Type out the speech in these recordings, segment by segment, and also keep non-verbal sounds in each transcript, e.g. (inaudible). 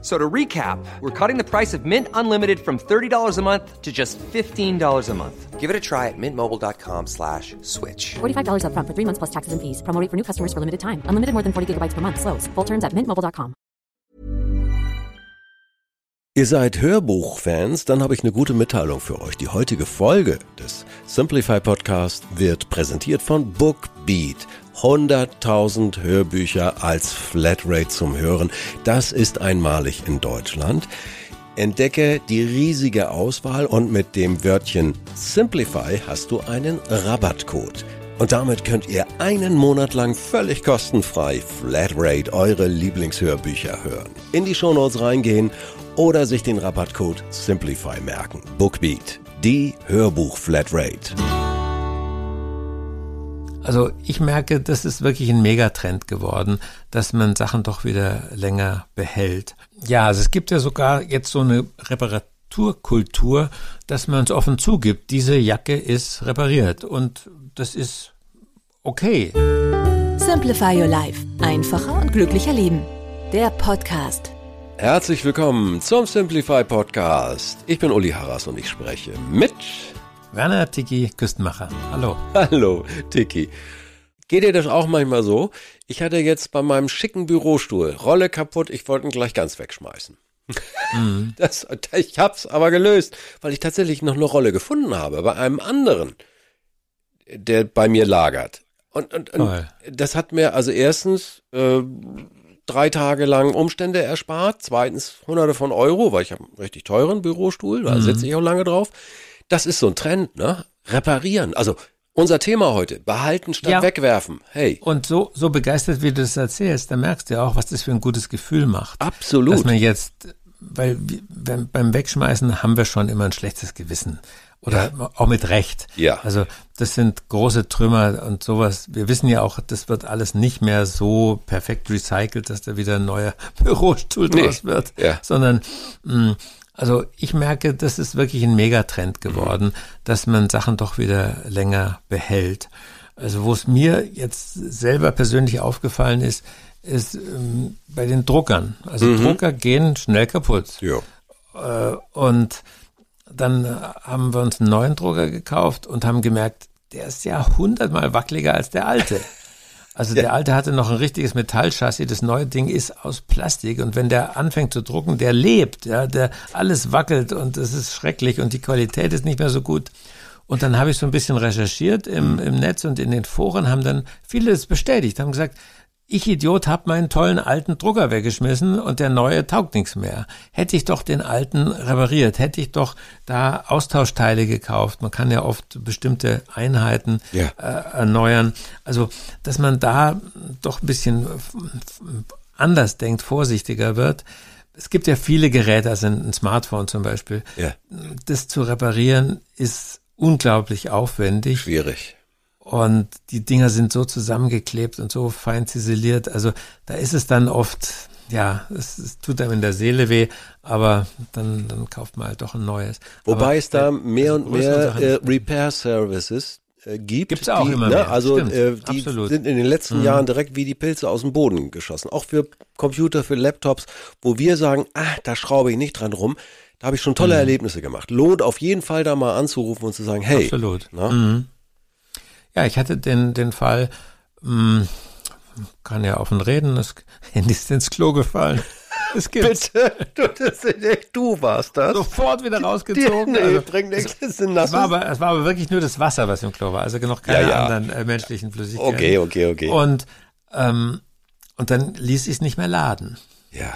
So to recap, we're cutting the price of Mint Unlimited from $30 a month to just $15 a month. Give it a try at mintmobile.com slash switch. $45 upfront for three months plus taxes and fees. Promo rate for new customers for limited time. Unlimited more than 40 gigabytes per month. Slows. Full terms at mintmobile.com. Ihr seid Hörbuchfans, dann habe ich eine gute Mitteilung für euch. Die heutige Folge des Simplify Podcast wird präsentiert von Bookbeat. 100.000 Hörbücher als Flatrate zum Hören. Das ist einmalig in Deutschland. Entdecke die riesige Auswahl und mit dem Wörtchen Simplify hast du einen Rabattcode. Und damit könnt ihr einen Monat lang völlig kostenfrei Flatrate eure Lieblingshörbücher hören. In die Shownotes reingehen oder sich den Rabattcode Simplify merken. Bookbeat, die Hörbuch-Flatrate. Also ich merke, das ist wirklich ein Megatrend geworden, dass man Sachen doch wieder länger behält. Ja, also es gibt ja sogar jetzt so eine Reparaturkultur, dass man es offen zugibt, diese Jacke ist repariert und das ist okay. Simplify Your Life. Einfacher und glücklicher Leben. Der Podcast. Herzlich willkommen zum Simplify Podcast. Ich bin Uli Harras und ich spreche mit Werner Tiki Küstenmacher. Hallo. Hallo, Tiki. Geht dir das auch manchmal so? Ich hatte jetzt bei meinem schicken Bürostuhl Rolle kaputt, ich wollte ihn gleich ganz wegschmeißen. Mhm. (laughs) Das, ich hab's aber gelöst, weil ich tatsächlich noch eine Rolle gefunden habe bei einem anderen, der bei mir lagert. Und, und, und das hat mir also erstens äh, drei Tage lang Umstände erspart, zweitens hunderte von Euro, weil ich habe einen richtig teuren Bürostuhl, da mhm. sitze ich auch lange drauf. Das ist so ein Trend, ne? Reparieren. Also unser Thema heute, behalten statt ja. wegwerfen. Hey. Und so, so begeistert, wie du das erzählst, da merkst du ja auch, was das für ein gutes Gefühl macht. Absolut. Dass man jetzt, weil beim Wegschmeißen haben wir schon immer ein schlechtes Gewissen. Oder ja. auch mit Recht. Ja. Also das sind große Trümmer und sowas. Wir wissen ja auch, das wird alles nicht mehr so perfekt recycelt, dass da wieder ein neuer (laughs) Bürostuhl nee. draus wird. Ja. Sondern mh, also ich merke, das ist wirklich ein Megatrend geworden, mhm. dass man Sachen doch wieder länger behält. Also wo es mir jetzt selber persönlich aufgefallen ist, ist ähm, bei den Druckern. Also mhm. Drucker gehen schnell kaputt. Ja. Äh, und dann haben wir uns einen neuen Drucker gekauft und haben gemerkt, der ist ja hundertmal wackeliger als der alte. (laughs) Also ja. der alte hatte noch ein richtiges Metallchassis, das neue Ding ist aus Plastik und wenn der anfängt zu drucken, der lebt, ja, der alles wackelt und es ist schrecklich und die Qualität ist nicht mehr so gut. Und dann habe ich so ein bisschen recherchiert im, mhm. im Netz und in den Foren haben dann viele es bestätigt, haben gesagt, ich Idiot hab meinen tollen alten Drucker weggeschmissen und der neue taugt nichts mehr. Hätte ich doch den alten repariert, hätte ich doch da Austauschteile gekauft. Man kann ja oft bestimmte Einheiten ja. äh, erneuern. Also, dass man da doch ein bisschen anders denkt, vorsichtiger wird. Es gibt ja viele Geräte, also ein Smartphone zum Beispiel. Ja. Das zu reparieren ist unglaublich aufwendig. Schwierig. Und die Dinger sind so zusammengeklebt und so fein ziseliert. Also da ist es dann oft, ja, es, es tut einem in der Seele weh, aber dann, dann kauft man halt doch ein neues. Wobei aber, es da mehr und mehr äh, Repair Services äh, gibt. Gibt's auch die, immer ne, mehr. Also äh, die Absolut. sind in den letzten mhm. Jahren direkt wie die Pilze aus dem Boden geschossen. Auch für Computer, für Laptops, wo wir sagen, ah, da schraube ich nicht dran rum. Da habe ich schon tolle mhm. Erlebnisse gemacht. Lohnt auf jeden Fall da mal anzurufen und zu sagen, hey. Absolut. Na, mhm. Ja, ich hatte den, den Fall, mh, hm, kann ja offen reden, das (laughs) Handy ist ins Klo gefallen. Es (laughs) gibt's. Bitte, du, das, du warst das. Sofort wieder rausgezogen. Die, nee, also, bring nichts, es, es, war aber, es war aber wirklich nur das Wasser, was im Klo war, also noch keine ja, ja. anderen äh, menschlichen Flüssigkeiten. Okay, okay, okay. Und, ähm, und dann ließ ich es nicht mehr laden. Ja.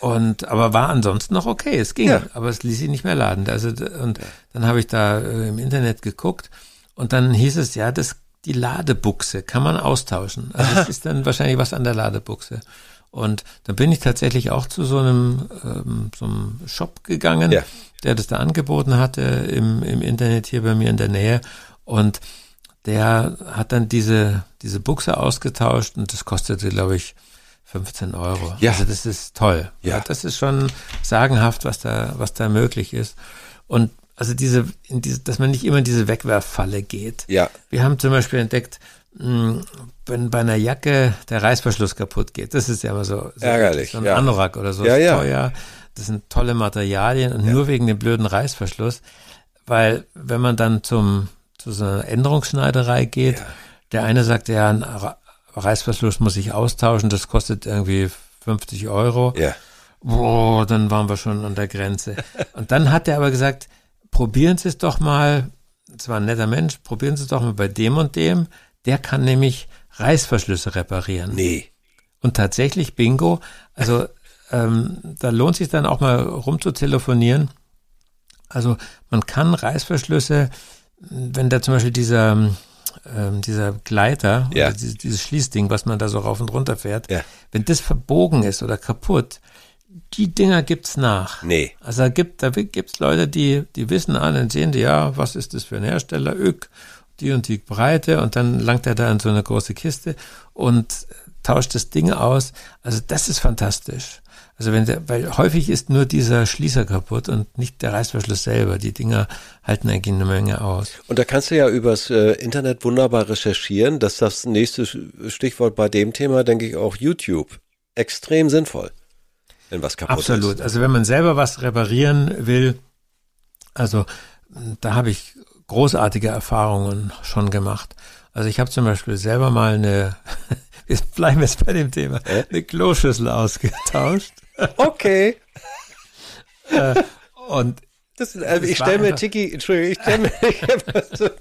Und aber war ansonsten noch okay, es ging, ja. aber es ließ sich nicht mehr laden. Also und dann habe ich da äh, im Internet geguckt und dann hieß es, ja, das, die Ladebuchse kann man austauschen. Also das (laughs) ist dann wahrscheinlich was an der Ladebuchse. Und dann bin ich tatsächlich auch zu so einem, ähm, so einem Shop gegangen, ja. der das da angeboten hatte im, im Internet hier bei mir in der Nähe. Und der hat dann diese, diese Buchse ausgetauscht und das kostete, glaube ich, 15 Euro. Ja. Also das ist toll. Ja. Das ist schon sagenhaft, was da, was da möglich ist. Und also diese, in diese, dass man nicht immer in diese Wegwerffalle geht. Ja. Wir haben zum Beispiel entdeckt, mh, wenn bei einer Jacke der Reißverschluss kaputt geht, das ist ja immer so, so Ärgerlich, so ein ja. Anorak oder so, Ja, ist ja. teuer. Das sind tolle Materialien und nur wegen dem blöden Reißverschluss, weil wenn man dann zum zu so einer Änderungsschneiderei geht, der eine sagt, ja, ein Reißverschluss muss ich austauschen, das kostet irgendwie 50 Euro. Ja. Boah, dann waren wir schon an der Grenze. (laughs) Und dann hat er aber gesagt, probieren Sie es doch mal, es war ein netter Mensch, probieren Sie es doch mal bei dem und dem, der kann nämlich Reißverschlüsse reparieren. Nee. Und tatsächlich, Bingo, also ähm, da lohnt sich dann auch mal rumzutelefonieren. Also man kann Reißverschlüsse, wenn da zum Beispiel dieser, ähm, dieser Gleiter, Ja. oder dieses, dieses Schließding, was man da so rauf und runter fährt, Ja. wenn das verbogen ist oder kaputt, die Dinger gibt's nach. Nee. Also da gibt da gibt's Leute, die die wissen an, dann sehen die, ja, was ist das für ein Hersteller, Ök, die und die Breite und dann langt er da in so eine große Kiste und tauscht das Ding aus. Also das ist fantastisch. Also wenn der, weil häufig ist nur dieser Schließer kaputt und nicht der Reißverschluss selber. Die Dinger halten eigentlich eine Menge aus. Und da kannst du ja übers äh, Internet wunderbar recherchieren. dass das nächste Stichwort bei dem Thema, denke ich, auch YouTube. Extrem sinnvoll, wenn was kaputt Absolut. ist. Also wenn man selber was reparieren will, also da habe ich großartige Erfahrungen schon gemacht. Also ich habe zum Beispiel selber mal eine, (laughs) wir bleiben jetzt bei dem Thema, eine Kloschüssel ausgetauscht. (laughs) Okay. Und Das, ist- Das ich stelle mir Tiki, Entschuldigung, ich stelle mir, (laughs)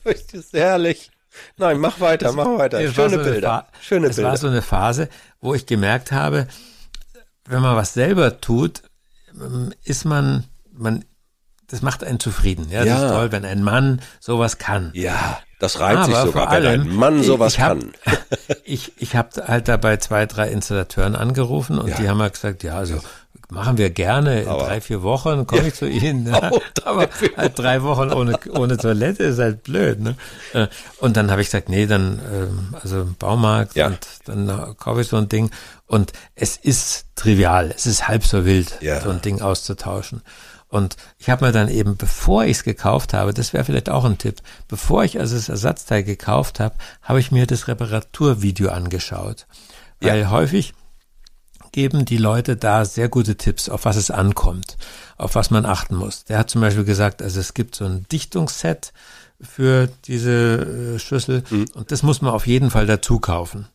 das ist herrlich. Nein, mach weiter, mach weiter. es Schöne so Bilder. Schöne es Bilder. war so eine Phase, wo ich gemerkt habe, wenn man was selber tut, ist man, man, das macht einen zufrieden. Ja, das Ja. ist toll, wenn ein Mann sowas kann. ja, das reimt sich sogar, vor wenn allem, ein Mann sowas ich hab, kann. (laughs) Ich, ich habe halt da bei zwei, drei Installateuren angerufen und Ja. die haben halt gesagt, ja, also machen wir gerne in Aber- drei, vier Wochen, komme ich zu Ihnen. (laughs) Ja. Oh, Aber halt drei Wochen ohne, ohne Toilette ist halt blöd. Ne? Äh, Und dann habe ich gesagt, nee, dann ähm, also Baumarkt Ja. und dann kaufe ich so ein Ding. Und es ist trivial, es ist halb so wild, Ja. so ein Ding auszutauschen. Und ich habe mir dann eben, bevor ich es gekauft habe, das wäre vielleicht auch ein Tipp, bevor ich also das Ersatzteil gekauft habe, habe ich mir das Reparaturvideo angeschaut. Weil häufig geben die Leute da sehr gute Tipps, auf was es ankommt, auf was man achten muss. Der hat zum Beispiel gesagt, also es gibt so ein Dichtungsset für diese äh, Schüssel und das muss man auf jeden Fall dazu kaufen.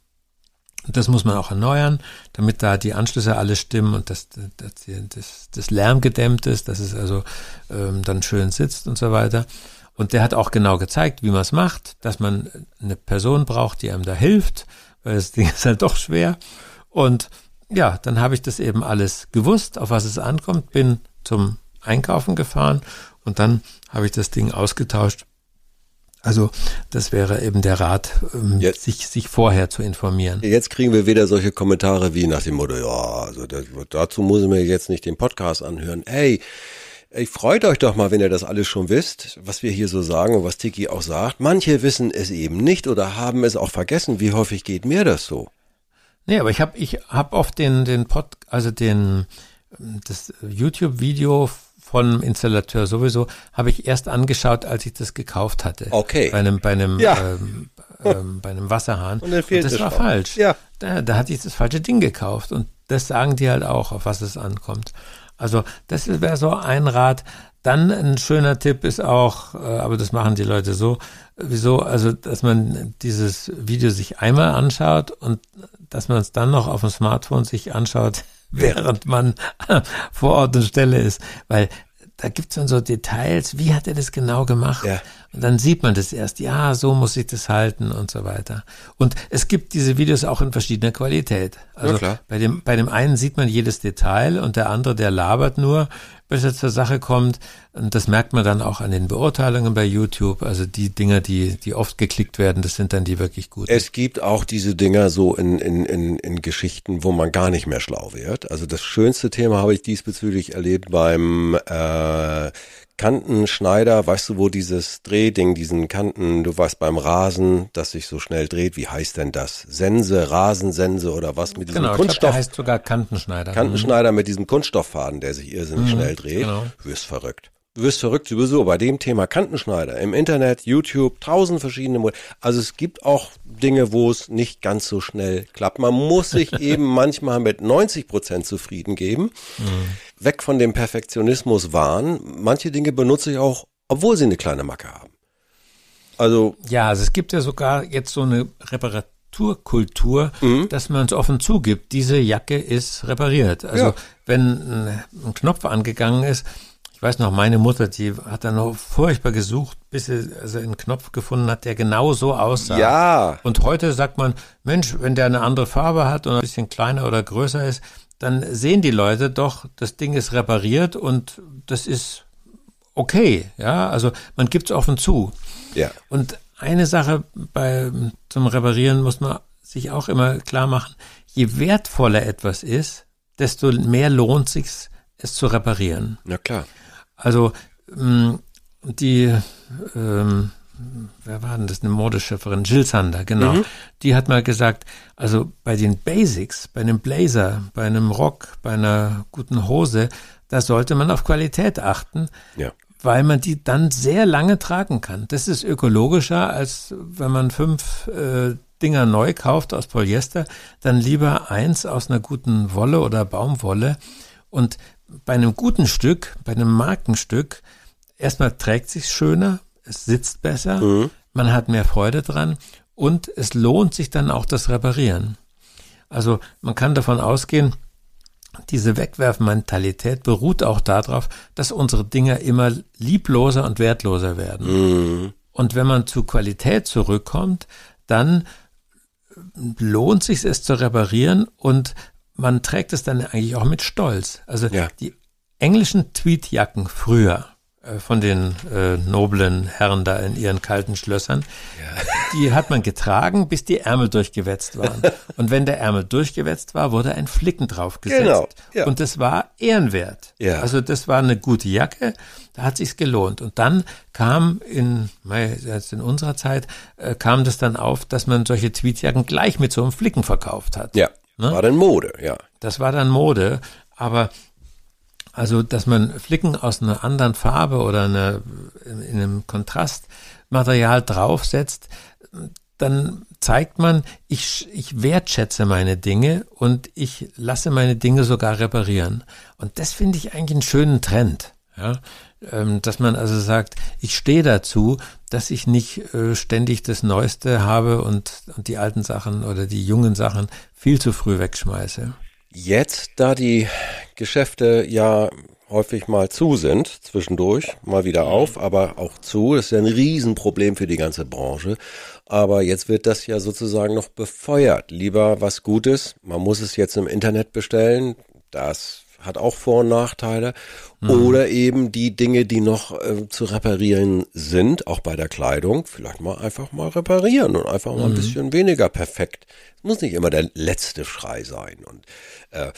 Und das muss man auch erneuern, damit da die Anschlüsse alle stimmen und dass, dass die- das, das Lärm gedämmt ist, dass es also ähm, dann schön sitzt und so weiter. Und der hat auch genau gezeigt, wie man es macht, dass man eine Person braucht, die einem da hilft, weil das Ding (laughs) ist halt doch schwer. Und ja, dann habe ich das eben alles gewusst, auf was es ankommt, bin zum Einkaufen gefahren und dann habe ich das Ding ausgetauscht. Also das wäre eben der Rat, ähm, Jetzt- sich, sich vorher zu informieren. Jetzt kriegen wir wieder solche Kommentare wie nach dem Motto, ja, also dazu muss ich mir jetzt nicht den Podcast anhören. Ey, ey, freut euch doch mal, wenn ihr das alles schon wisst, was wir hier so sagen und was Tiki auch sagt. Manche wissen es eben nicht oder haben es auch vergessen. Wie häufig geht mir das so? Nee, aber ich habe ich hab oft den, den Pod, also den, das YouTube-Video vom Installateur sowieso, habe ich erst angeschaut, als ich das gekauft hatte. Okay. Bei einem, bei einem, Ja. ähm, ähm, (laughs) bei einem Wasserhahn. Und dann fehlt das es war schon. falsch. Ja. Da, da hatte ich das falsche Ding gekauft. Und das sagen die halt auch, auf was es ankommt. Also das wäre so ein Rat. Dann ein schöner Tipp ist auch, äh, aber das machen die Leute so, wieso, also dass man dieses Video sich einmal anschaut und dass man es dann noch auf dem Smartphone sich anschaut, (laughs) während man vor Ort und Stelle ist. Weil da gibt's dann so Details, wie hat er das genau gemacht? Ja. Und dann sieht man das erst, ja, so muss ich das halten und so weiter. Und es gibt diese Videos auch in verschiedener Qualität. Also Ja, klar. bei dem, bei dem einen sieht man jedes Detail und der andere, der labert nur, bis er zur Sache kommt. Und das merkt man dann auch an den Beurteilungen bei YouTube. Also die Dinger, die, die oft geklickt werden, das sind dann die wirklich guten. Es gibt auch diese Dinger so in, in, in, in Geschichten, wo man gar nicht mehr schlau wird. Also das schönste Thema habe ich diesbezüglich erlebt beim äh, Kantenschneider, weißt du, wo dieses Drehding, diesen Kanten, du weißt beim Rasen, das sich so schnell dreht, wie heißt denn das? Sense, Rasensense oder was mit diesem Genau, Kunststoff? der heißt sogar Kantenschneider. Kantenschneider mit diesem Kunststofffaden, der sich irrsinnig schnell dreht. genau. Du wirst verrückt. Du wirst verrückt sowieso bei dem Thema Kantenschneider. Im Internet, YouTube, tausend verschiedene Modelle. Also es gibt auch Dinge, wo es nicht ganz so schnell klappt. Man muss sich (laughs) eben manchmal mit 90 Prozent zufrieden geben. Weg von dem Perfektionismus wahren. Manche Dinge benutze ich auch, obwohl sie eine kleine Macke haben. Also, Ja, also es gibt ja sogar jetzt so eine Reparaturkultur, Mhm. dass man es offen zugibt, diese Jacke ist repariert. Also Ja. wenn ein Knopf angegangen ist, ich weiß noch, meine Mutter, die hat dann noch furchtbar gesucht, bis sie also einen Knopf gefunden hat, der genau so aussah. Ja. Und heute sagt man, Mensch, wenn der eine andere Farbe hat und ein bisschen kleiner oder größer ist, dann sehen die Leute doch, das Ding ist repariert und das ist okay. Ja, also man gibt es offen zu. ja. Und eine Sache bei, zum Reparieren muss man sich auch immer klar machen, je wertvoller etwas ist, desto mehr lohnt sich es zu reparieren. Na klar. Also mh, die, ähm, wer war denn das, eine Modeschöpferin, Jill Sander, genau. Die hat mal gesagt, also bei den Basics, bei einem Blazer, bei einem Rock, bei einer guten Hose, da sollte man auf Qualität achten, Ja. weil man die dann sehr lange tragen kann. Das ist ökologischer, als wenn man fünf äh, Dinger neu kauft aus Polyester, dann lieber eins aus einer guten Wolle oder Baumwolle. Und bei einem guten Stück, bei einem Markenstück, erstmal trägt sich schöner, es sitzt besser, man hat mehr Freude dran und es lohnt sich dann auch das Reparieren. Also man kann davon ausgehen, diese Wegwerfmentalität beruht auch darauf, dass unsere Dinger immer liebloser und wertloser werden. Und wenn man zu Qualität zurückkommt, dann lohnt sich es zu reparieren und man trägt es dann eigentlich auch mit Stolz. Also Ja. die englischen Tweetjacken früher äh, von den äh, noblen Herren da in ihren kalten Schlössern, die hat man getragen, bis die Ärmel durchgewetzt waren. (laughs) Und wenn der Ärmel durchgewetzt war, wurde ein Flicken draufgesetzt. Genau, ja. Und das war ehrenwert. Ja. Also das war eine gute Jacke, da hat sich's gelohnt. Und dann kam in, jetzt in unserer Zeit, äh, kam das dann auf, dass man solche Tweetjacken gleich mit so einem Flicken verkauft hat. Ja. Ne? War dann Mode, ja. Das war dann Mode, aber also, dass man Flicken aus einer anderen Farbe oder einer, in, in einem Kontrastmaterial draufsetzt, dann zeigt man, ich, ich wertschätze meine Dinge und ich lasse meine Dinge sogar reparieren. Und das finde ich eigentlich einen schönen Trend. Ja? Ähm, dass man also sagt, ich stehe dazu, dass ich nicht äh, ständig das Neueste habe und, und die alten Sachen oder die jungen Sachen viel zu früh wegschmeiße. Jetzt, da die Geschäfte ja häufig mal zu sind, zwischendurch mal wieder auf, aber auch zu, das ist ja ein Riesenproblem für die ganze Branche. Aber jetzt wird das ja sozusagen noch befeuert. Lieber was Gutes, man muss es jetzt im Internet bestellen, das hat auch Vor- und Nachteile. Oder eben die Dinge, die noch äh, zu reparieren sind, auch bei der Kleidung, vielleicht mal einfach mal reparieren und einfach mal ein bisschen weniger perfekt. Es muss nicht immer der letzte Schrei sein. Und, äh,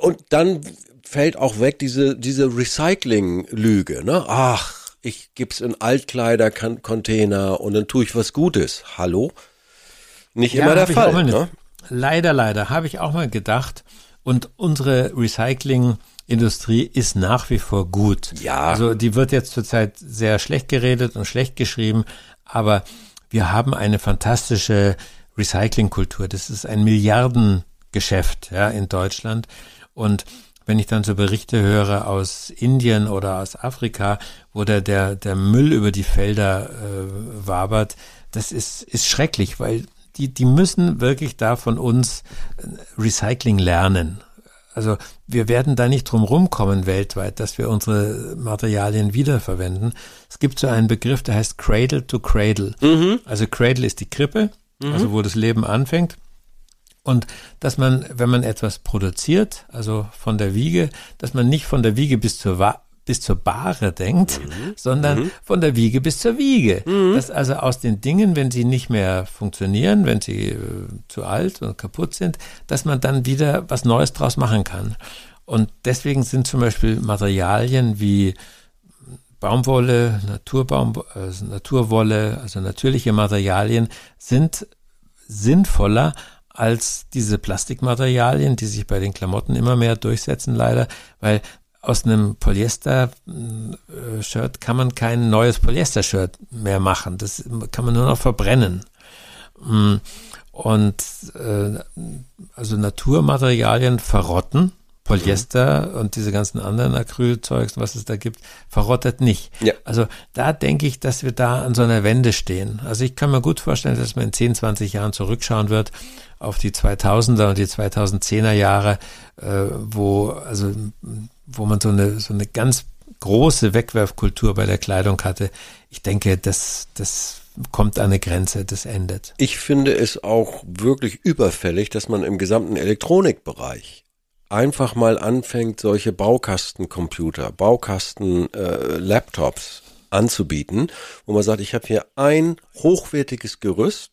und dann fällt auch weg diese, diese Recycling-Lüge. Ne? Ach, ich gib's in Altkleider-Container und dann tue ich was Gutes. Hallo? Nicht immer der Fall. Ne? Leider, leider, habe ich auch mal gedacht. Und unsere Recyclingindustrie ist nach wie vor gut. Ja. Also die wird jetzt zurzeit sehr schlecht geredet und schlecht geschrieben, aber wir haben eine fantastische Recyclingkultur. Das ist ein Milliardengeschäft ja, in Deutschland. Und wenn ich dann so Berichte höre aus Indien oder aus Afrika, wo der, der, der Müll über die Felder äh, wabert, das ist, ist schrecklich, weil die, die müssen wirklich da von uns äh, Recycling lernen. Also wir werden da nicht drum rumkommen weltweit, dass wir unsere Materialien wiederverwenden. Es gibt so einen Begriff, der heißt Cradle to Cradle. Also Cradle ist die Krippe, also wo das Leben anfängt. Und dass man, wenn man etwas produziert, also von der Wiege, dass man nicht von der Wiege bis zur, Wa bis zur Bahre denkt, sondern von der Wiege bis zur Wiege. Dass also aus den Dingen, wenn sie nicht mehr funktionieren, wenn sie äh, zu alt und kaputt sind, dass man dann wieder was Neues draus machen kann. Und deswegen sind zum Beispiel Materialien wie Baumwolle, Naturbaum, also Naturwolle, also natürliche Materialien sind sinnvoller als diese Plastikmaterialien, die sich bei den Klamotten immer mehr durchsetzen, leider, weil aus einem Polyester-Shirt kann man kein neues Polyester-Shirt mehr machen. Das kann man nur noch verbrennen. Mm, und äh, also Naturmaterialien verrotten. Polyester mhm. und diese ganzen anderen Acrylzeugs, was es da gibt, verrottet nicht. Ja. Also da denke ich, dass wir da an so einer Wende stehen. Also ich kann mir gut vorstellen, dass man in 10, 20 Jahren zurückschauen wird auf die 2000er und die 2010er Jahre, äh, wo also wo man so eine so eine ganz große Wegwerfkultur bei der Kleidung hatte. Ich denke, das das kommt an eine Grenze, das endet. Ich finde es auch wirklich überfällig, dass man im gesamten Elektronikbereich einfach mal anfängt, solche Baukastencomputer, Baukasten-Laptops äh, anzubieten, wo man sagt, ich habe hier ein hochwertiges Gerüst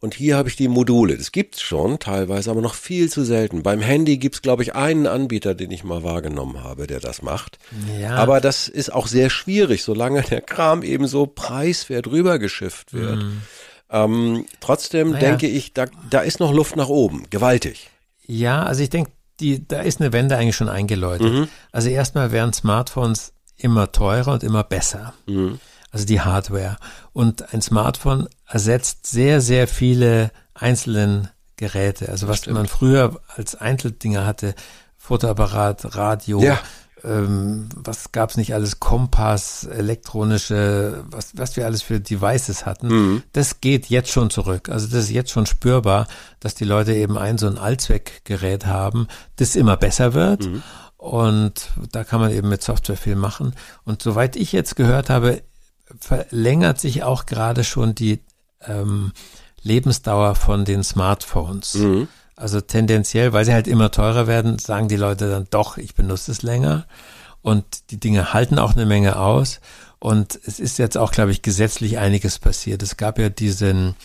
und hier habe ich die Module. Das gibt's schon, teilweise aber noch viel zu selten. Beim Handy gibt's, glaube ich, einen Anbieter, den ich mal wahrgenommen habe, der das macht. Ja. Aber das ist auch sehr schwierig, solange der Kram eben so preiswert rübergeschifft wird. Mhm. Ähm, trotzdem Naja. denke ich, da, da ist noch Luft nach oben. Gewaltig. Ja, also ich denke, die, da ist eine Wende eigentlich schon eingeläutet. Also erstmal werden Smartphones immer teurer und immer besser. Also die Hardware. Und ein Smartphone ersetzt sehr, sehr viele einzelnen Geräte. Also was man früher als Einzeldinger hatte, Fotoapparat, Radio, Ja. ähm, was gab's nicht alles, Kompass, elektronische, was, was wir alles für Devices hatten, das geht jetzt schon zurück. Also das ist jetzt schon spürbar, dass die Leute eben ein so ein Allzweckgerät haben, das immer besser wird. Und da kann man eben mit Software viel machen. Und soweit ich jetzt gehört habe, verlängert sich auch gerade schon die ähm, Lebensdauer von den Smartphones. Also tendenziell, weil sie halt immer teurer werden, sagen die Leute dann doch, ich benutze es länger. Und die Dinge halten auch eine Menge aus. Und es ist jetzt auch, glaube ich, gesetzlich einiges passiert. Es gab ja diesen,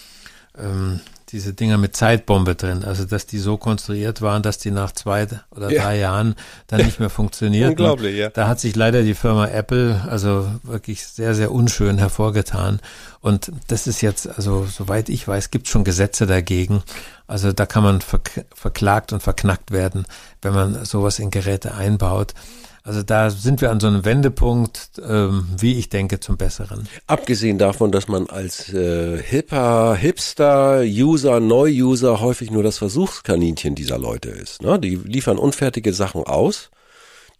ähm, diese Dinger mit Zeitbombe drin, also dass die so konstruiert waren, dass die nach zwei oder Ja. drei Jahren dann nicht mehr (laughs) funktionierten. Unglaublich, ja. Da hat sich leider die Firma Apple also wirklich sehr, sehr unschön hervorgetan. Und das ist jetzt, also soweit ich weiß, gibt schon Gesetze dagegen. Also da kann man verk verklagt und verknackt werden, wenn man sowas in Geräte einbaut. Also da sind wir an so einem Wendepunkt, ähm, wie ich denke, zum Besseren. Abgesehen davon, dass man als äh, hipper, Hipster, User, Neu-User häufig nur das Versuchskaninchen dieser Leute ist. Ne? Die liefern unfertige Sachen aus,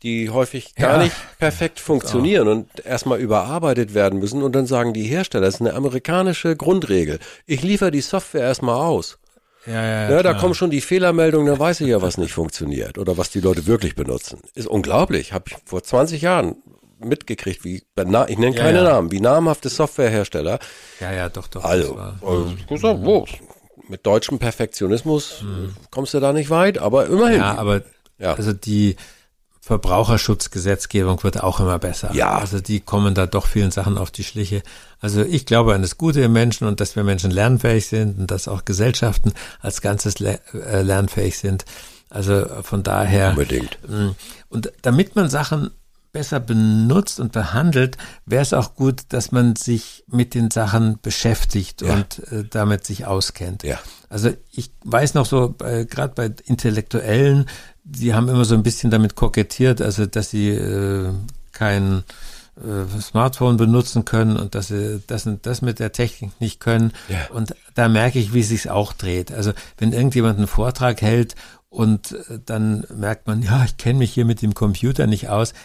die häufig gar Ja. nicht perfekt funktionieren und erstmal überarbeitet werden müssen und dann sagen die Hersteller, das ist eine amerikanische Grundregel. Ich liefere die Software erstmal aus. Ja, ja, Ja, da kommen schon die Fehlermeldungen, dann weiß ich ja, was nicht funktioniert oder was die Leute wirklich benutzen. Ist unglaublich. Habe ich vor 20 Jahren mitgekriegt, wie ich nenne keine. Namen, wie namhafte Softwarehersteller. ja, ja, doch, doch. Also, äh, gesagt, wo? mit deutschem Perfektionismus äh, kommst du da nicht weit, aber immerhin. Ja, aber Ja. also die Verbraucherschutzgesetzgebung wird auch immer besser. Ja. Also die kommen da doch vielen Sachen auf die Schliche. Also ich glaube an das Gute im Menschen und dass wir Menschen lernfähig sind und dass auch Gesellschaften als Ganzes äh, lernfähig sind. Also von daher. Unbedingt. Mm. Und damit man Sachen besser benutzt und behandelt, wäre es auch gut, dass man sich mit den Sachen beschäftigt Ja. und äh, damit sich auskennt. Ja. Also ich weiß noch so, äh, gerade bei Intellektuellen, die haben immer so ein bisschen damit kokettiert, also dass sie äh, kein äh, Smartphone benutzen können und dass sie das und das mit der Technik nicht können. Ja. Und da merke ich, wie es sich auch dreht. Also wenn irgendjemand einen Vortrag hält und äh, dann merkt man, ja, ich kenne mich hier mit dem Computer nicht aus, äh,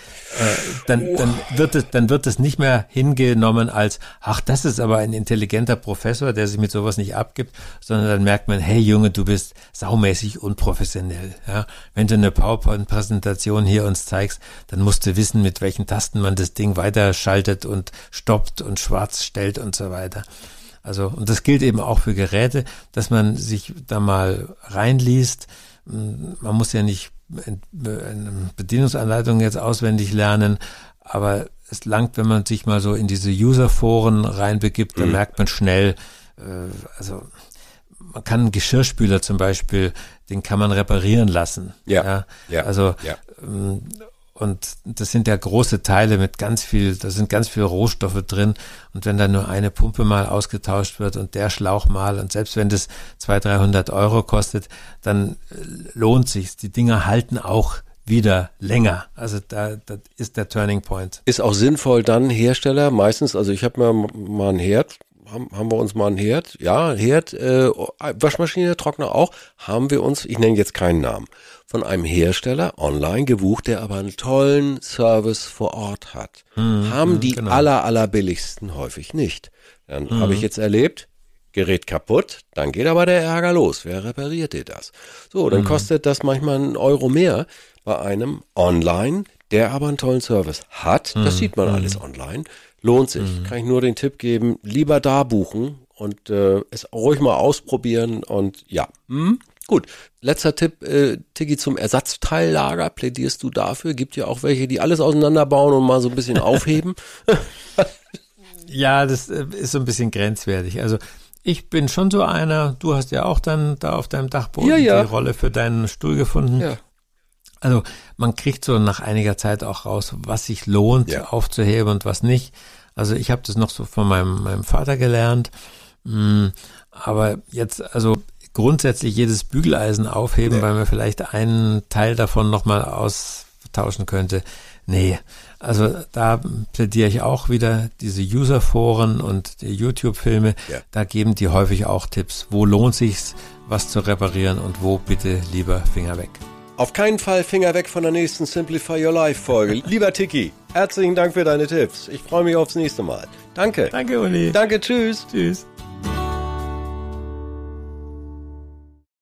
dann, dann wird es, dann wird es nicht mehr hingenommen als, ach, das ist aber ein intelligenter Professor, der sich mit sowas nicht abgibt, sondern dann merkt man, hey Junge, du bist saumäßig unprofessionell. Ja? Wenn du eine PowerPoint-Präsentation hier uns zeigst, dann musst du wissen, mit welchen Tasten man das Ding weiterschaltet und stoppt und schwarz stellt und so weiter. Also, und das gilt eben auch für Geräte, dass man sich da mal reinliest. Man muss ja nicht eine Bedienungsanleitung jetzt auswendig lernen, aber es langt, wenn man sich mal so in diese User-Foren reinbegibt, dann merkt man schnell, äh, also man kann einen Geschirrspüler zum Beispiel, den kann man reparieren lassen. Ja, ja, Also ja. Und das sind ja große Teile mit ganz viel, da sind ganz viele Rohstoffe drin. Und wenn da nur eine Pumpe mal ausgetauscht wird und der Schlauch mal, und selbst wenn das 200, 300 Euro kostet, dann äh, lohnt sich's. Die Dinger halten auch wieder länger. Also da, da ist der Turning Point. Ist auch sinnvoll dann Hersteller, meistens, also ich habe mir mal einen Herd, haben, haben wir uns mal einen Herd, ja, Herd, äh, Waschmaschine, Trockner auch, haben wir uns, ich nenne jetzt keinen Namen, von einem Hersteller online gebucht, der aber einen tollen Service vor Ort hat. Mhm, haben die genau. aller, allerbilligsten häufig nicht. Dann habe ich jetzt erlebt, Gerät kaputt, dann geht aber der Ärger los. Wer repariert dir das? So, dann kostet das manchmal einen Euro mehr bei einem online, der aber einen tollen Service hat. Das sieht man alles online. Lohnt sich. Kann ich nur den Tipp geben, lieber da buchen und äh, es ruhig mal ausprobieren und ja. Hm? Gut, letzter Tipp, äh, Tigi, zum Ersatzteillager. Plädierst du dafür? Gibt ja auch welche, die alles auseinanderbauen und mal so ein bisschen aufheben. (laughs) Ja, das äh, ist so ein bisschen grenzwertig. Also ich bin schon so einer, du hast ja auch dann da auf deinem Dachboden Ja, ja. die Rolle für deinen Stuhl gefunden. ja. Also man kriegt so nach einiger Zeit auch raus, was sich lohnt Ja. aufzuheben und was nicht. Also ich habe das noch so von meinem, meinem Vater gelernt. Mm, Aber jetzt, also grundsätzlich jedes Bügeleisen aufheben, Nee. weil man vielleicht einen Teil davon nochmal austauschen könnte. Nee, also da plädiere ich auch wieder diese Userforen und die YouTube-Filme. Ja. Da geben die häufig auch Tipps. Wo lohnt sich's, was zu reparieren und wo bitte lieber Finger weg. Auf keinen Fall Finger weg von der nächsten Simplify Your Life Folge. (laughs) Lieber Tiki, herzlichen Dank für deine Tipps. Ich freue mich aufs nächste Mal. Danke. Danke, Uli. Danke, tschüss. Tschüss.